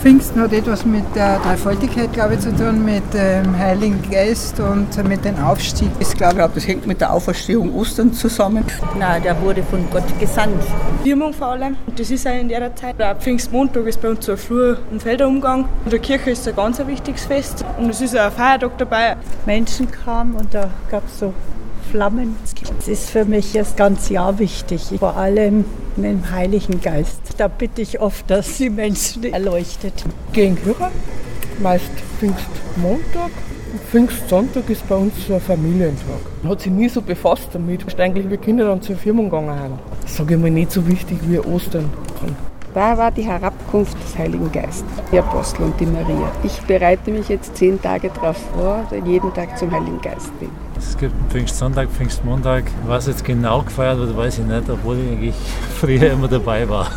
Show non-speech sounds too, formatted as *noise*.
Pfingsten hat etwas mit der Dreifaltigkeit, glaube ich, zu tun, mit dem Heiligen Geist und mit dem Aufstieg. Ich glaube, das hängt mit der Auferstehung Ostern zusammen. Nein, der wurde von Gott gesandt. Firmung vor allem. Das ist auch in der Zeit. Der Pfingstmontag ist bei uns so ein Flur- und Felderumgang. In der Kirche ist ein ganz wichtiges Fest. Und es ist auch ein Feiertag dabei. Menschen kamen und da gab es so Flammen. Es ist für mich das ganze Jahr wichtig, vor allem mit dem Heiligen Geist. Da bitte ich oft, dass die Menschen erleuchtet. Gehen Kirche, meist Pfingstmontag. Pfingstsonntag ist bei uns so ein Familientag. Man hat sich nie so befasst damit. Ist eigentlich wie Kinder dann zur Firma gegangen haben. Das sage ich mal nicht so wichtig wie Ostern. Da war die Herabkunft des Heiligen Geistes, die Apostel und die Maria. Ich bereite mich jetzt zehn Tage darauf vor, dass ich jeden Tag zum Heiligen Geist bin. Es gibt Pfingstsonntag, Pfingstmontag. Was jetzt genau gefeiert wird, weiß ich nicht, obwohl ich eigentlich *laughs* früher immer dabei war.